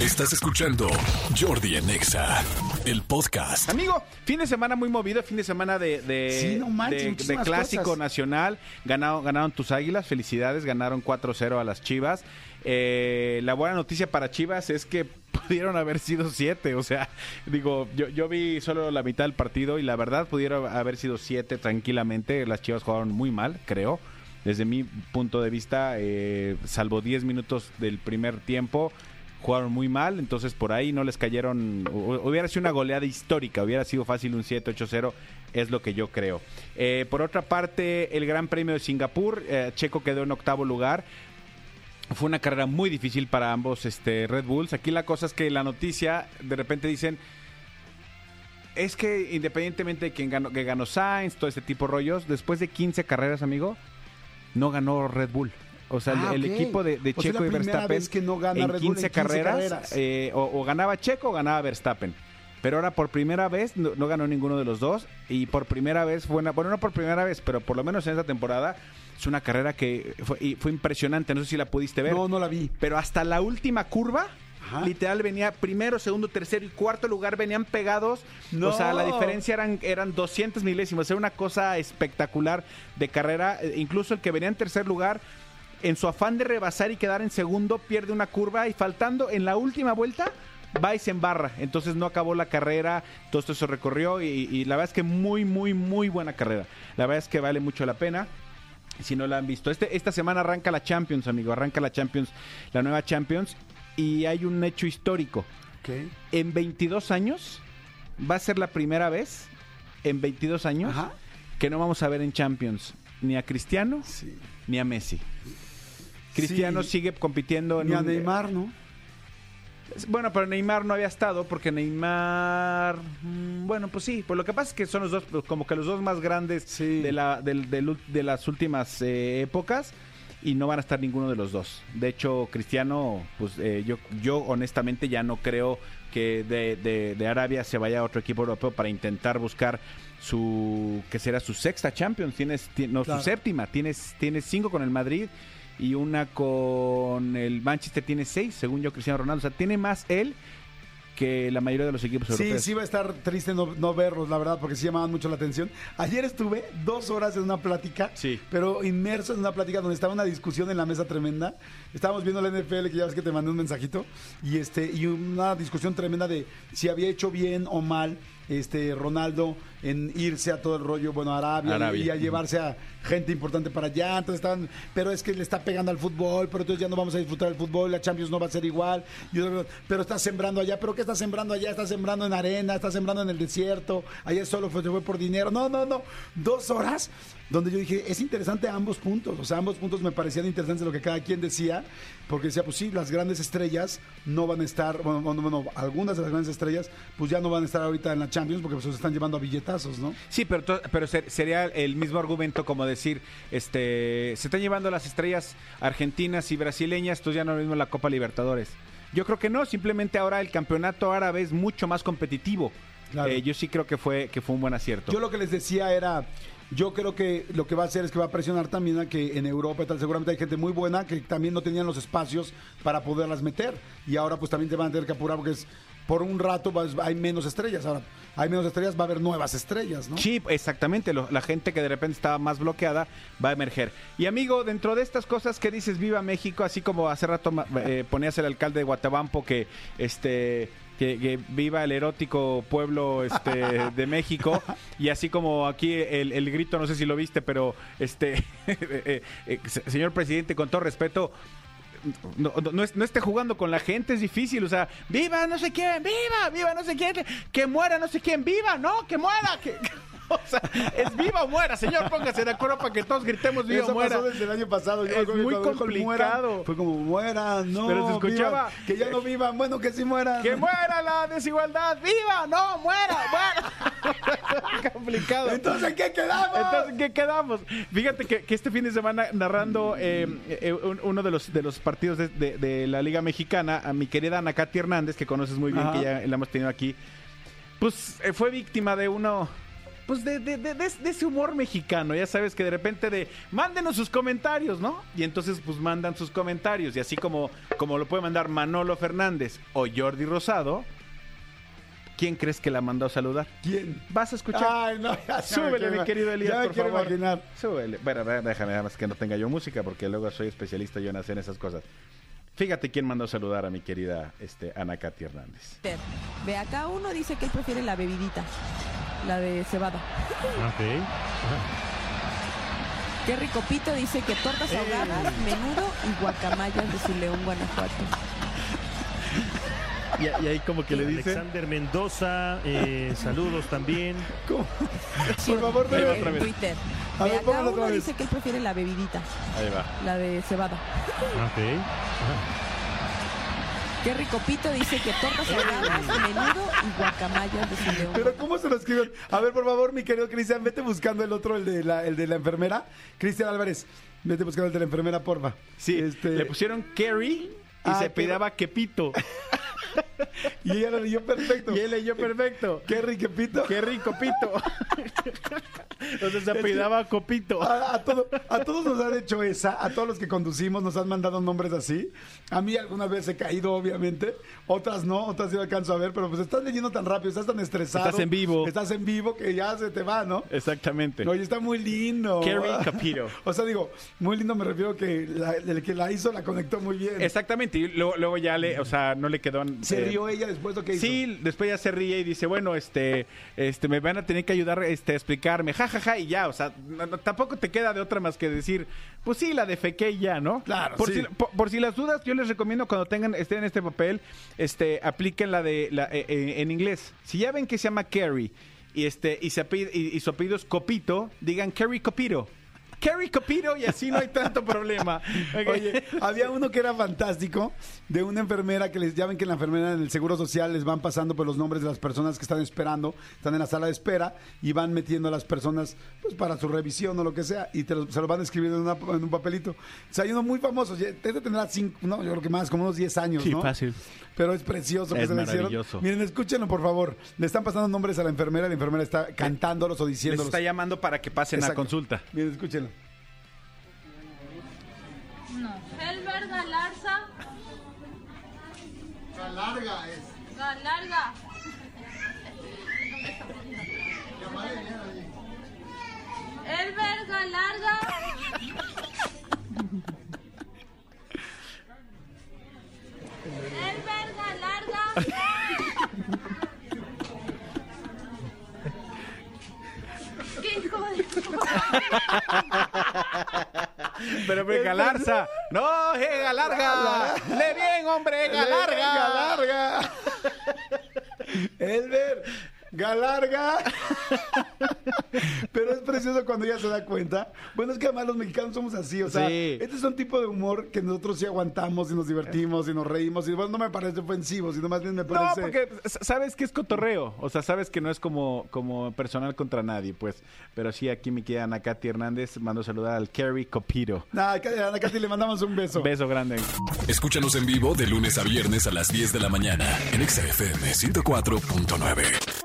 Estás escuchando Jordi en Exa, el podcast. Amigo, fin de semana muy movido, fin de semana de, de, Sí, no manches, de- de muchísimas clásico cosas. nacional. Ganaron, ganaron tus águilas, felicidades, ganaron 4-0 a las Chivas. Eh, la buena noticia para Chivas es que pudieron haber sido 7. O sea, digo, yo, yo vi solo la mitad del partido y la verdad pudieron haber sido 7 tranquilamente. Las Chivas jugaron muy mal, creo. Desde mi punto de vista, eh, salvo 10 minutos del primer tiempo, jugaron muy mal, entonces por ahí no les cayeron, hu- hubiera sido una goleada histórica, hubiera sido fácil un 7-8-0, es lo que yo creo. Eh, por otra parte, el Gran Premio de Singapur, eh, Checo quedó en octavo lugar. Fue una carrera muy difícil para ambos este, Red Bulls. Aquí la cosa es que la noticia, de repente dicen, es que independientemente de quién ganó, que ganó Sainz, todo este tipo de rollos, después de 15 carreras, amigo, no ganó Red Bull. O sea, el- Ah, el, equipo de, de O sea, Checo y Verstappen vez que no gana en Red 15, Bull en 15 carreras, carreras. eh, o, o ganaba Checo o ganaba Verstappen. Pero ahora por primera vez no, no ganó ninguno de los dos y por primera vez fue una, bueno, no por primera vez, pero por lo menos en esta temporada es una carrera que fue, y fue impresionante, no sé si la pudiste ver. No, no la vi. Pero hasta la última curva, Ajá. literal venía primero, segundo, tercero y cuarto lugar venían pegados. No. O sea, la diferencia eran, eran 200 milésimos. Era una cosa espectacular de carrera. Eh, Incluso el que venía en tercer lugar, en su afán de rebasar y quedar en segundo, pierde una curva y faltando en la última vuelta. Va y se embarra, entonces no acabó la carrera, todo esto se recorrió y, y la verdad es que muy, muy, muy buena carrera. La verdad es que vale mucho la pena si no la han visto. Este, esta semana arranca la Champions, amigo, arranca la Champions, la nueva Champions, y hay un hecho histórico. Ok. En 22 años, va a ser la primera vez, en 22 años, Ajá. que no vamos a ver en Champions ni a Cristiano Sí. ni a Messi. Cristiano Sí. sigue compitiendo en Ni a un- Neymar, ¿no? Bueno, pero Neymar no había estado porque Neymar, mm, bueno, pues sí, pues lo que pasa es que son los dos, pues, como que los dos más grandes Sí. de, la, de las últimas eh, épocas y no van a estar ninguno de los dos. De hecho, Cristiano, pues eh, yo, yo honestamente ya no creo que de, de- de Arabia se vaya a otro equipo europeo para intentar buscar su, que será su sexta Champions, tienes, ti- no, Claro. su séptima, tienes, tienes cinco con el Madrid y una con el Manchester tiene seis, según yo, Cristiano Ronaldo. O sea, tiene más él que la mayoría de los equipos Sí, europeos. sí va a estar triste no, no verlos, la verdad, porque sí llamaban mucho la atención. Ayer estuve dos horas en una plática, Sí. pero inmerso en una plática donde estaba una discusión en la mesa tremenda. Estábamos viendo la NFL, que ya ves que te mandé un mensajito, y este y una discusión tremenda de si había hecho bien o mal este Ronaldo en irse a todo el rollo, bueno, a Arabia, Arabia. Y, a llevarse a gente importante para allá. Entonces estaban, pero es que le está pegando al fútbol, pero entonces ya no vamos a disfrutar del fútbol, la Champions no va a ser igual. Pero está sembrando allá, pero ¿qué está sembrando allá? Está sembrando en arena, está sembrando en el desierto, allá solo fue, se fue por dinero. No, no, no. Dos horas donde yo dije, es interesante ambos puntos. O sea, ambos puntos me parecían interesantes lo que cada quien decía, porque decía, pues sí, las grandes estrellas no van a estar, bueno, bueno, bueno, algunas de las grandes estrellas, pues ya no van a estar ahorita en la Champions porque pues se están llevando a billetazos, ¿no? Sí, pero, pero ser- sería el mismo argumento como decir, este, se están llevando las estrellas argentinas y brasileñas, entonces ya no lo mismo la Copa Libertadores. Yo creo que no, simplemente ahora el campeonato árabe es mucho más competitivo. Claro. Eh, yo sí creo que fue, que fue un buen acierto. Yo lo que les decía era, yo creo que lo que va a hacer es que va a presionar también a que en Europa y tal, seguramente hay gente muy buena que también no tenían los espacios para poderlas meter. Y ahora pues también te van a tener que apurar porque es, por un rato vas- hay menos estrellas. Ahora, hay menos estrellas, va a haber nuevas estrellas, ¿no? Sí, exactamente. la gente que de repente estaba más bloqueada va a emerger. Y amigo, dentro de estas cosas que dices, viva México, así como hace rato eh, ponías el alcalde de Guatabampo que este que, que viva el erótico pueblo este, de México y así como aquí el, el grito, no sé si lo viste, pero este eh, eh, se- señor presidente, con todo respeto, no, no, no no esté jugando con la gente, es difícil. O sea, viva no sé quién, viva, viva no sé quién, que muera no sé quién, viva, no, que muera. Que, o sea, es viva o muera, señor, póngase de acuerdo para que todos gritemos viva Eso o muera. pasó desde el año pasado. Yo Es muy muera, complicado. fue como, mueran, no. Pero se escuchaba- que ya no vivan, bueno, que sí mueran. Que muera la desigualdad, viva, no, muera, muera. complicado. Entonces, ¿en qué quedamos? Entonces, ¿qué quedamos? Fíjate que, que este fin de semana, narrando eh, eh, un- uno de los, de los partidos de, de- de la Liga Mexicana, a mi querida Ana Katy Hernández, que conoces muy bien, Ajá. que ya la hemos tenido aquí, pues eh, fue víctima de uno pues de, de, de, de- de ese humor mexicano, ya sabes que de repente de mándenos sus comentarios, ¿no? Y entonces pues mandan sus comentarios y así como, como lo puede mandar Manolo Fernández o Jordi Rosado, ¿quién crees que la mandó a saludar? ¿Quién? Vas a escuchar. Ay, no, ya, ya me Súbele, mi querido Elías, ya me por quiero favor. imaginar. Súbele. Bueno, déjame nada más que no tenga yo música, porque luego soy especialista yo en hacer esas cosas. Fíjate quién mandó a saludar a mi querida este, Ana Katy Hernández. Ve acá uno dice que él prefiere la bebidita, la de cebada. Ok. Qué rico pito dice que tortas ahogadas, menudo y guacamayas de su León, Guanajuato. Y, y ahí como que le dice... Alexander Mendoza, eh, saludos también. ¿Cómo? Sí, Por favor, bebe otra vez. Twitter. A Ve ver, acá póngalo otra uno vez. dice que él prefiere la bebidita, Ahí va. la de cebada. Ok. Qué rico pito dice que tortas ahogadas, menudo y guacamayas de su León. Pero ¿cómo se lo escriben? A ver, por favor, mi querido Cristian, vete buscando el otro, el de la, el de la enfermera. Cristian Álvarez, vete buscando el de la enfermera, porfa. Sí, Este, le pusieron Kerry y Ah, se pero- pedaba Quepito. Y ella lo leyó perfecto. y él leyó perfecto. Qué riquepito. Qué rico pito. Entonces se apellidaba Copito. A, a todo- a todos nos han hecho esa, a todos los que conducimos nos han mandado nombres así. A mí algunas veces he caído, obviamente, otras no, otras sí alcanzo a ver, pero pues estás leyendo tan rápido, estás tan estresado. Estás en vivo. Estás en vivo que ya se te va, ¿no? Exactamente. Oye, está muy lindo. Kerry Capito. O sea, digo, muy lindo me refiero que la- el que la hizo la conectó muy bien. Exactamente. Y luego, luego ya le, o sea, no le quedó. Se eh, rió ella después lo que hizo. Sí, después ya se ríe y dice, bueno, este, este, me van a tener que ayudar este, a explicarme, ja, ja, ja, y ya, o sea, no- no, tampoco te queda de otra más que decir, pues sí, la defequé y ya, ¿no? Claro, Por, sí. si, por, por si las dudas, yo les recomiendo cuando tengan, estén en este papel, este, apliquen la de, la, eh, eh, en inglés. Si ya ven que se llama Carrie y este, y, se y, y su apellido es Copito, digan Carrie Copito. Carrie Copito y así no hay tanto problema. Oye, había uno que era fantástico, de una enfermera que les, ya ven que en la enfermera en el Seguro Social les van pasando por los nombres de las personas que están esperando, están en la sala de espera y van metiendo a las personas pues para su revisión o lo que sea y te lo- se lo van escribiendo en, una- en un papelito. O sea, hay uno muy famoso, debe tener cinco, no, yo creo que más, como unos 10 años, Sí, ¿no? fácil. Pero es precioso que Es se le hicieron. maravilloso. Miren, escúchenlo, por favor. Le están pasando nombres a la enfermera, la enfermera está cantándolos o Les diciéndolos. está llamando para que pasen a Exacto. consulta. Miren, escúchenlo. No. Helber Galarza. Galarga es. Galarga. Elber Galarga. Elber Galarga. ¿Qué hijo de Pero, pero Galarza. No, es Galarga. Le bien, hombre, Galarga. Galarga. Elber, Galarga. Pero es precioso cuando ella se da cuenta. Bueno, es que además los mexicanos somos así, o sea, Sí. este es un tipo de humor que nosotros sí aguantamos y nos divertimos y nos reímos. Y bueno, no me parece ofensivo, sino más bien me No, parece. porque s- sabes que es cotorreo. O sea, sabes que no es como, como personal contra nadie, pues. Pero sí, aquí me queda Ana Katy Hernández. Mando saludar al Kerry Copito. Nada, a Ana Katy le mandamos un beso. Beso grande. Escúchanos en vivo de lunes a viernes a las 10 de la mañana en Exa FM 104.9.